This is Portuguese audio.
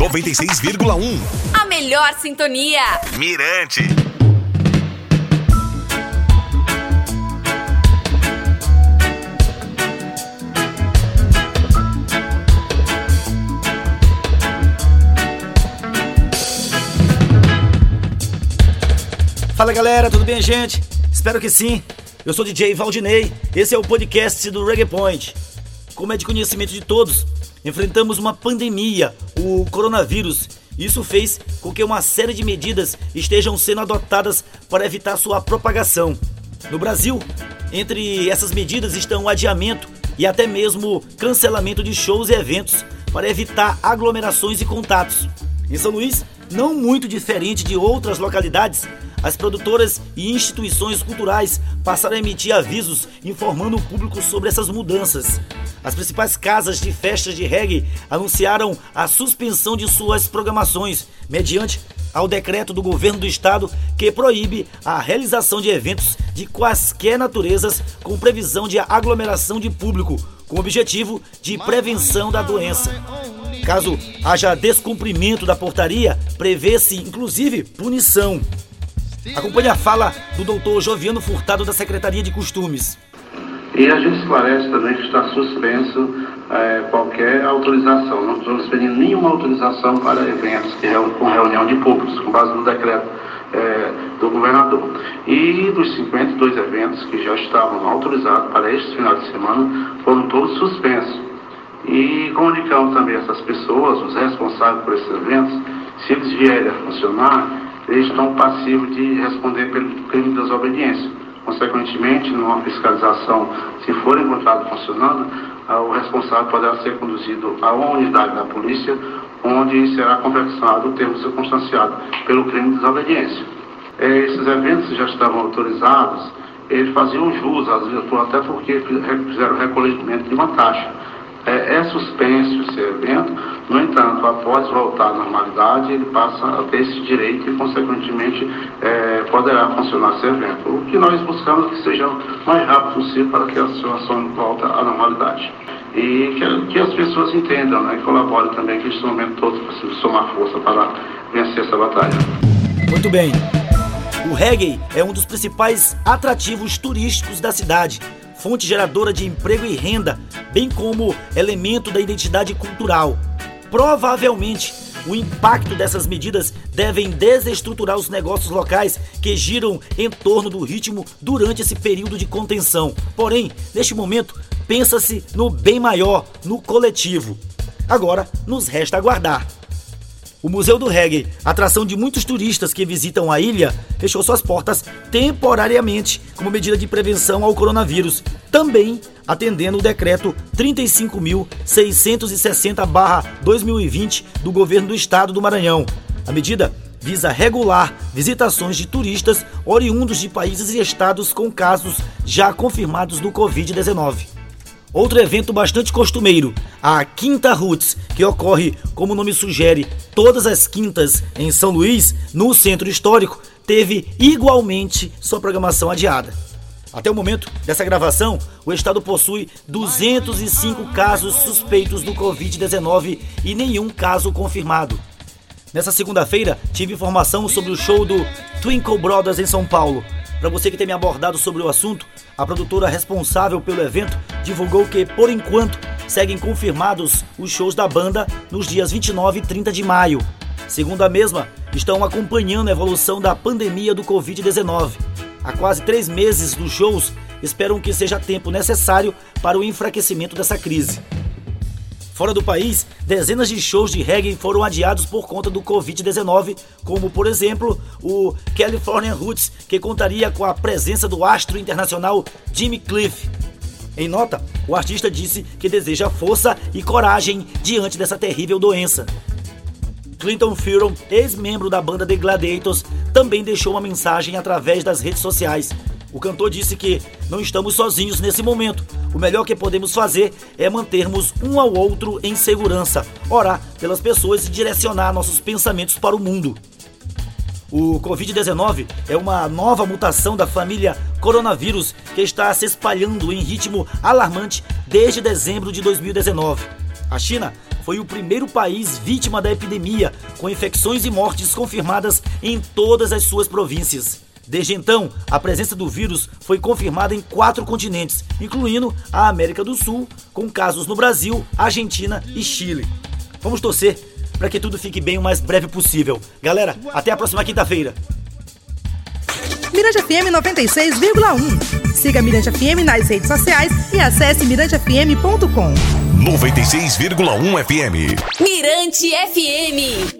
96,1. A melhor sintonia. Mirante. Fala galera, tudo bem, gente? Espero que sim. Eu sou DJ Valdinei, esse é o podcast do Reggae Point. Como é de conhecimento de todos, enfrentamos uma pandemia, o coronavírus. Isso fez com que uma série de medidas estejam sendo adotadas para evitar sua propagação. No Brasil, entre essas medidas estão o adiamento e até mesmo cancelamento de shows e eventos para evitar aglomerações e contatos. Em São Luís, não muito diferente de outras localidades, as produtoras e instituições culturais passaram a emitir avisos informando o público sobre essas mudanças. As principais casas de festas de reggae anunciaram a suspensão de suas programações, mediante ao decreto do governo do estado que proíbe a realização de eventos de quaisquer naturezas com previsão de aglomeração de público, com objetivo de prevenção da doença. Caso haja descumprimento da portaria, prevê-se inclusive punição. Acompanhe a fala do doutor Joviano Furtado da Secretaria de Costumes. E a gente esclarece também que está suspenso é, qualquer autorização. Não estamos pedindo nenhuma autorização para eventos com reunião de públicos, com base no decreto é, do governador. E dos 52 eventos que já estavam autorizados para este final de semana, foram todos suspensos. E comunicamos também essas pessoas, os responsáveis por esses eventos, se eles vierem a funcionar, eles estão passivos de responder pelo crime de desobediência. Consequentemente, numa fiscalização, se for encontrado funcionando, ah, o responsável poderá ser conduzido a uma unidade da polícia, onde será confeccionado o termo circunstanciado pelo crime de desobediência. É, esses eventos já estavam autorizados, eles faziam jus às até porque fizeram recolhimento de uma taxa é, é suspenso esse evento, no entanto, após voltar à normalidade, ele passa a ter esse direito e, consequentemente, é, poderá funcionar esse evento. O que nós buscamos é que seja o mais rápido possível para que a situação volte à normalidade. E que, que as pessoas entendam né, e colaborem também que este momento todo para somar força para vencer essa batalha. Muito bem. O reggae é um dos principais atrativos turísticos da cidade fonte geradora de emprego e renda, bem como elemento da identidade cultural. Provavelmente, o impacto dessas medidas devem desestruturar os negócios locais que giram em torno do ritmo durante esse período de contenção. Porém, neste momento, pensa-se no bem maior, no coletivo. Agora, nos resta aguardar. O Museu do Reggae, atração de muitos turistas que visitam a ilha, fechou suas portas temporariamente como medida de prevenção ao coronavírus, também atendendo o decreto 35.660-2020 do governo do estado do Maranhão. A medida visa regular visitações de turistas oriundos de países e estados com casos já confirmados do Covid-19. Outro evento bastante costumeiro, a Quinta Roots, que ocorre, como o nome sugere, todas as quintas em São Luís, no centro histórico, teve igualmente sua programação adiada. Até o momento dessa gravação, o estado possui 205 casos suspeitos do Covid-19 e nenhum caso confirmado. Nessa segunda-feira, tive informação sobre o show do Twinkle Brothers em São Paulo. Para você que tem me abordado sobre o assunto, a produtora responsável pelo evento divulgou que, por enquanto, seguem confirmados os shows da banda nos dias 29 e 30 de maio. Segundo a mesma, estão acompanhando a evolução da pandemia do Covid-19. Há quase três meses dos shows, esperam que seja tempo necessário para o enfraquecimento dessa crise. Fora do país, dezenas de shows de reggae foram adiados por conta do Covid-19, como por exemplo o California Roots, que contaria com a presença do astro internacional Jimmy Cliff. Em nota, o artista disse que deseja força e coragem diante dessa terrível doença. Clinton Furon, ex-membro da banda The Gladiators, também deixou uma mensagem através das redes sociais. O cantor disse que não estamos sozinhos nesse momento, o melhor que podemos fazer é mantermos um ao outro em segurança, orar pelas pessoas e direcionar nossos pensamentos para o mundo. O Covid-19 é uma nova mutação da família coronavírus que está se espalhando em ritmo alarmante desde dezembro de 2019. A China foi o primeiro país vítima da epidemia, com infecções e mortes confirmadas em todas as suas províncias. Desde então, a presença do vírus foi confirmada em quatro continentes, incluindo a América do Sul, com casos no Brasil, Argentina e Chile. Vamos torcer para que tudo fique bem o mais breve possível. Galera, até a próxima quinta-feira. Mirante FM 96,1. Siga Mirante FM nas redes sociais e acesse mirantefm.com. 96,1 FM. Mirante FM.